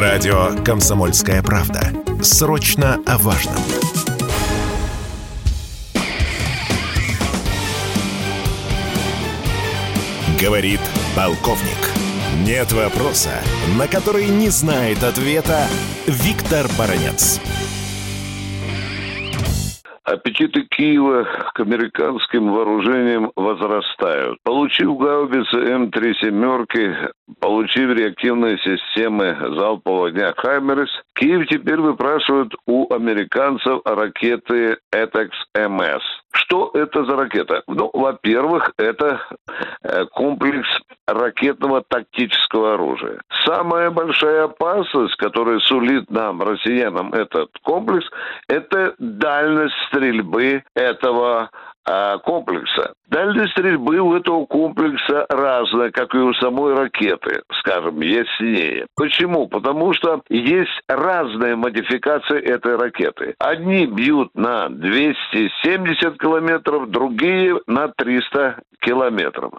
Радио «Комсомольская правда». Срочно о важном. Говорит полковник. Нет вопроса, на который не знает ответа Виктор Баранец. Аппетиты Киева к американским вооружениям возрастают. Получив гаубицы М3 семерки, получив реактивные системы залпового огня «Хаймерс», Киев теперь выпрашивает у американцев ракеты «Этекс-МС». Что это за ракета? Ну, во-первых, это э, комплекс ракетного тактического оружия. Самая большая опасность, которая сулит нам, россиянам, этот комплекс, это дальность стрельбы этого а, комплекса. Дальность стрельбы у этого комплекса разная, как и у самой ракеты, скажем, яснее. Почему? Потому что есть разные модификации этой ракеты. Одни бьют на 270 километров, другие на 300 километров.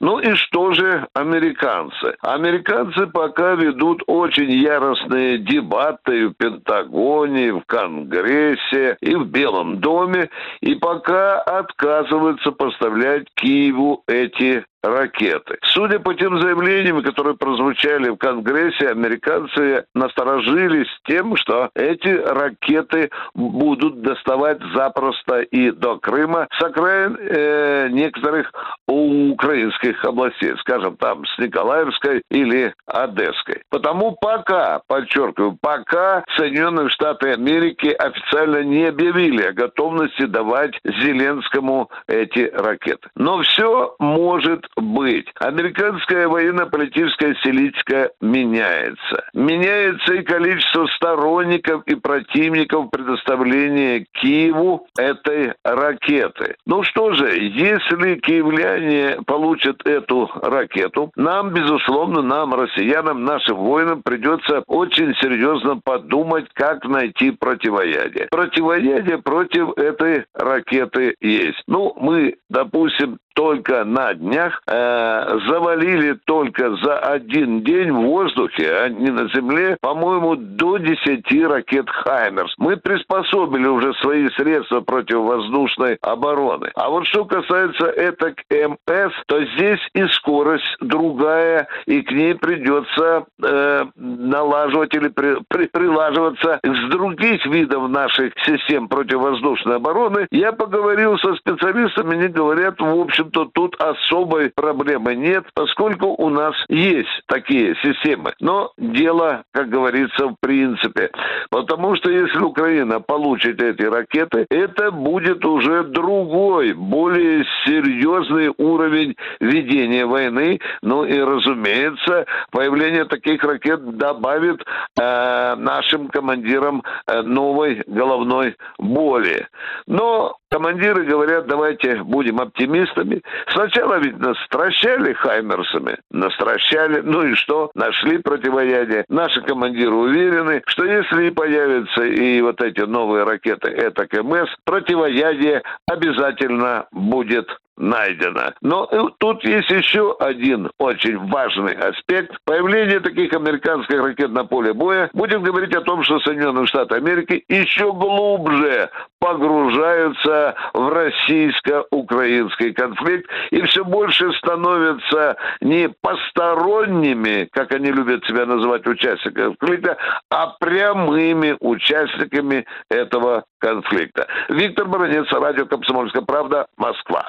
Ну и что же американцы? Американцы пока ведут очень яростные дебаты в Пентагоне, в Конгрессе и в Белом доме, и пока отказываются поставлять Киеву эти ракеты. Судя по тем заявлениям, которые прозвучали в Конгрессе, американцы насторожились тем, что эти ракеты будут доставать запросто и до Крыма с окраин э, некоторых украинских областей, скажем, там с Николаевской или Одесской. Потому пока, подчеркиваю, пока Соединенные Штаты Америки официально не объявили о готовности давать Зеленскому эти ракеты. Но все может быть. Американская военно-политическая селитика меняется. Меняется и количество сторонников и противников предоставления Киеву этой ракеты. Ну что же, если киевляне получат эту ракету, нам, безусловно, нам, россиянам, нашим воинам придется очень серьезно подумать, как найти противоядие. Противоядие против этой ракеты есть. Ну, мы, допустим, только на днях э, завалили только за один день в воздухе, а не на земле, по-моему, до 10 ракет «Хаймерс». Мы приспособили уже свои средства противовоздушной обороны. А вот что касается этак МС, то здесь и скорость другая, и к ней придется э, налаживать или при, при, прилаживаться с других видов наших систем противовоздушной обороны. Я поговорил со специалистами, они говорят, в общем, общем-то, тут особой проблемы нет, поскольку у нас есть такие системы. Но дело, как говорится, в принципе. Потому что если Украина получит эти ракеты, это будет уже другой, более серьезный уровень ведения войны. Ну и, разумеется, появление таких ракет добавит э, нашим командирам э, новой головной боли. Но командиры говорят, давайте будем оптимистами. Сначала ведь нас стращали хаймерсами, настращали, ну и что? Нашли противоядие. Наши командиры уверены, что если появятся и вот эти новые ракеты это КМС, противоядие обязательно будет найдено. Но тут есть еще один очень важный аспект. Появление таких американских ракет на поле боя будет говорить о том, что Соединенные Штаты Америки еще глубже погружаются в российско-украинский конфликт и все больше становятся не посторонними, как они любят себя называть участниками конфликта, а прямыми участниками этого конфликта. Виктор Баранец, радио «Комсомольская правда», Москва.